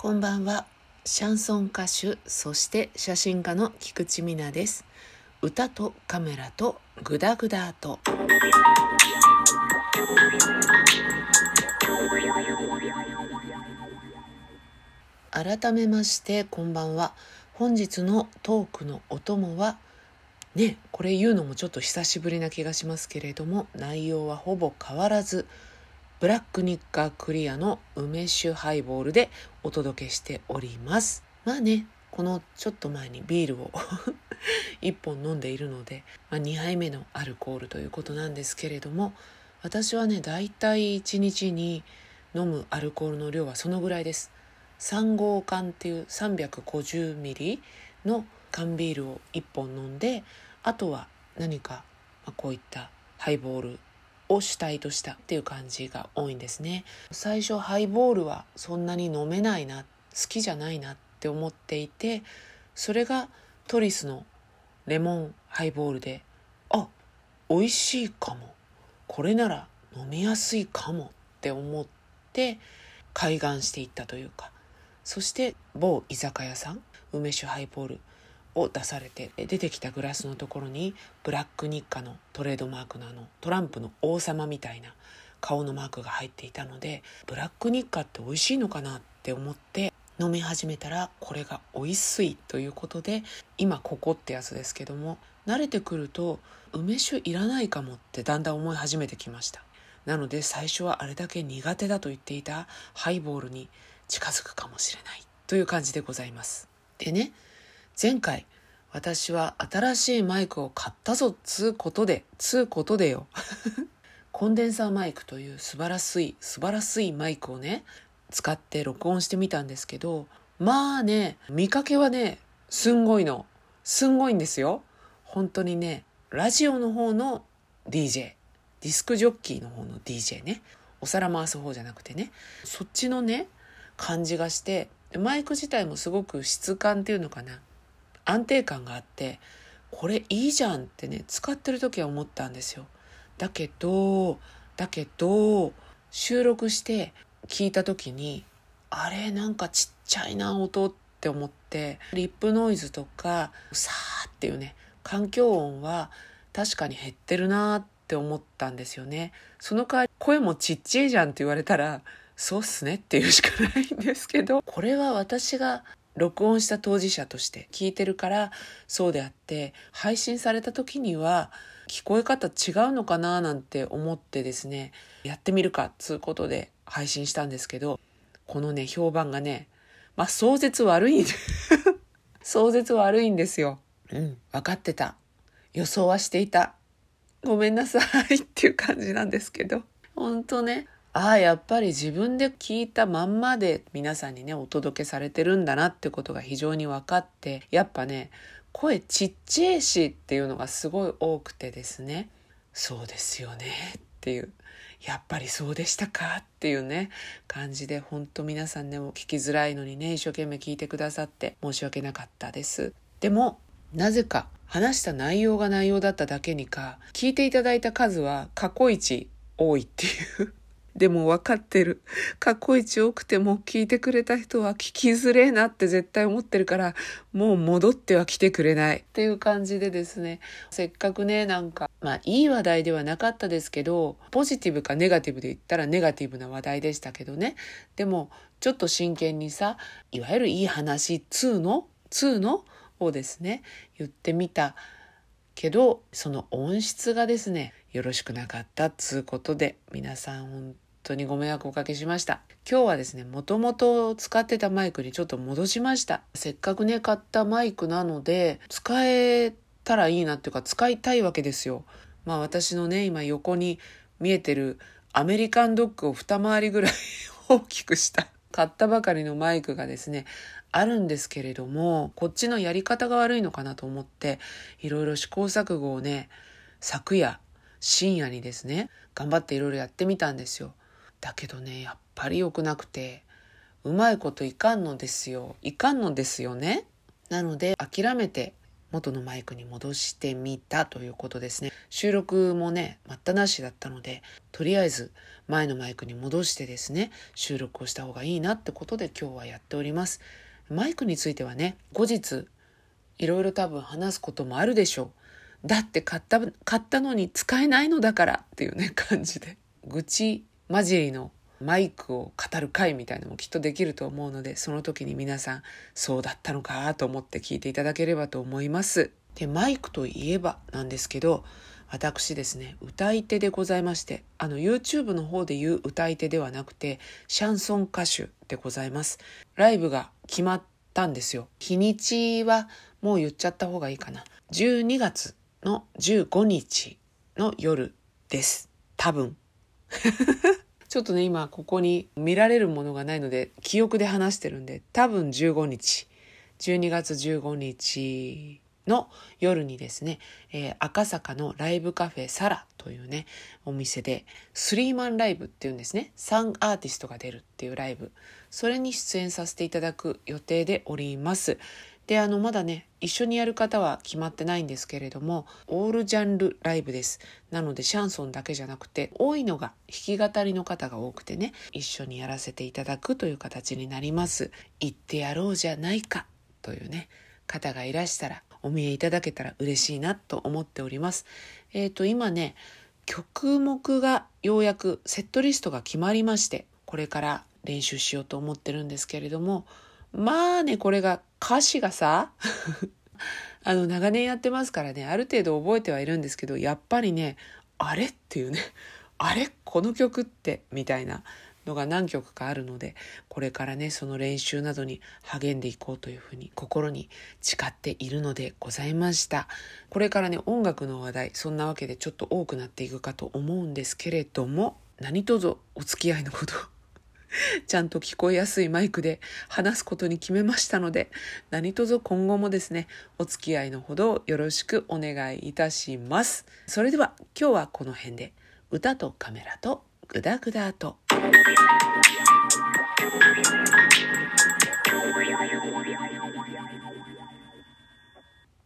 こんばんは。シャンソン歌手、そして写真家の菊池美奈です。歌とカメラとグダグダと。改めましてこんばんは。本日のトークのお供はねこれ言うのもちょっと久しぶりな気がしますけれども内容はほぼ変わらずブラックニッカークリアの梅酒ハイボールでお届けしております。まあね、このちょっと前にビールを 1本飲んでいるので、まあ、2杯目のアルコールということなんですけれども、私はね、だいたい1日に飲むアルコールの量はそのぐらいです。3号缶っていう350ミリの缶ビールを1本飲んで、あとは何か、まあ、こういったハイボールを主体としたっていう感じが多いんですね。最初ハイボールはそんなに飲めないな好きじゃないなって思っていてそれがトリスのレモンハイボールであ美味しいかも。これなら飲みやすいかもって思って開眼していったというか。そして某居酒屋さん梅酒ハイボールを出されて出てきたグラスのところにブラック日課のトレードマークのあのトランプの王様みたいな顔のマークが入っていたのでブラック日課って美味しいのかなって思って飲み始めたらこれが美味しいということで今ここってやつですけども慣れてくると梅酒いらないかもってだんだん思い始めてきました。なので最初はあれだけ苦手だと言っていたハイボールに近づくかもしれないという感じでございます。でね前回私は新しいマイクを買ったぞつうことでつうことでよ。コンデンサーマイクという素晴らしい素晴らしいマイクをね使って録音してみたんですけどまあね見かけはねすんごいの。すんごいんですよ。本当にねラジオの方の DJ ディスクジョッキーの方の DJ ね。お皿回す方じゃなくてね。そっちのね感じがしてマイク自体もすごく質感っていうのかな。安定感があってこれいいじゃんってね使ってる時は思ったんですよ。だけどだけど収録して聞いた時にあれなんかちっちゃいな音って思ってリップノイズとかさーっていうね環境音は確かに減ってるなって思ったんですよね。その代わり声もちっちゃいじゃんって言われたらそうっすねっていうしかないんですけどこれは私が録音した当事者として聞いてるからそうであって配信された時には聞こえ方違うのかななんて思ってですねやってみるかっつうことで配信したんですけどこのね評判がねまあ壮絶悪い 壮絶悪いんですよ。うん分かってた。予想はしていた。ごめんなさいっていう感じなんですけど。本当ねああやっぱり自分で聞いたまんまで皆さんにねお届けされてるんだなってことが非常に分かってやっぱね声ちっちゃいしっていうのがすごい多くてですねそうですよねっていうやっぱりそうでしたかっていうね感じで本当皆さんねも聞きづらいのにね一生懸命聞いてくださって申し訳なかったです。でもなぜか話した内容が内容だっただけにか聞いていただいた数は過去一多いっていう。でも分かってる。過去一多くても聞いてくれた人は聞きづれえなって絶対思ってるから、もう戻っては来てくれないっていう感じでですね、せっかくね、なんか、まあいい話題ではなかったですけど、ポジティブかネガティブで言ったらネガティブな話題でしたけどね。でも、ちょっと真剣にさ、いわゆるいい話2の ?2 のをですね、言ってみた。けどその音質がですねよろしくなかったっつうことで皆さん本当にご迷惑おかけしました。今日はですね、もともと使ってたマイクにちょっと戻しました。せっかくね、買ったマイクなので、使えたらいいなっていうか、使いたいわけですよ。まあ私のね、今横に見えてるアメリカンドッグを二回りぐらい大きくした。買ったばかりのマイクがですね、あるんですけれども、こっちのやり方が悪いのかなと思って、いろいろ試行錯誤をね、昨夜、深夜にですね、頑張っていろいろやってみたんですよ。だけどねやっぱり良くなくてうまいこといかんのですよ。いかんのですよね。なので諦めて元のマイクに戻してみたということですね。収録もね待ったなしだったのでとりあえず前のマイクに戻してですね収録をした方がいいなってことで今日はやっております。マイクについてはね後日いろいろ多分話すこともあるでしょう。だって買った買ったのに使えないのだからっていうね感じで。愚痴混じりのマイクを語る会みたいなのもきっとできると思うのでその時に皆さんそうだったのかと思って聞いていただければと思います。でマイクといえばなんですけど私ですね歌い手でございましてあの YouTube の方で言う歌い手ではなくてシャンソン歌手でございます。ライブが決まったんですよ。日にちはもう言っちゃった方がいいかな。12月の15日の夜です。多分。ちょっとね、今ここに見られるものがないので、記憶で話してるんで、多分15日、12月15日の夜にですね、えー、赤坂のライブカフェサラというね、お店で、スリーマンライブっていうんですね、3アーティストが出るっていうライブ、それに出演させていただく予定でおります。で、あの、まだね、一緒にやる方は決まってないんですけれども、オールジャンルライブです。なので、シャンソンだけじゃなくて、多いのが弾き語りの方が多くてね、一緒にやらせていただくという形になります。行ってやろうじゃないかというね、方がいらしたら、お見えいただけたら嬉しいなと思っております。えっ、ー、と、今ね、曲目がようやくセットリストが決まりまして、これから練習しようと思ってるんですけれども、まあね、これが歌詞がさ、あの、長年やってますからね、ある程度覚えてはいるんですけど、やっぱりね、あれっていうね、あれこの曲って、みたいなのが何曲かあるので、これからね、その練習などに励んでいこうというふうに心に誓っているのでございました。これからね、音楽の話題、そんなわけでちょっと多くなっていくかと思うんですけれども、何卒お付き合いのこと ちゃんと聞こえやすいマイクで話すことに決めましたので、何卒今後もですね、お付き合いのほどよろしくお願いいたします。それでは今日はこの辺で、歌とカメラとグダグダと。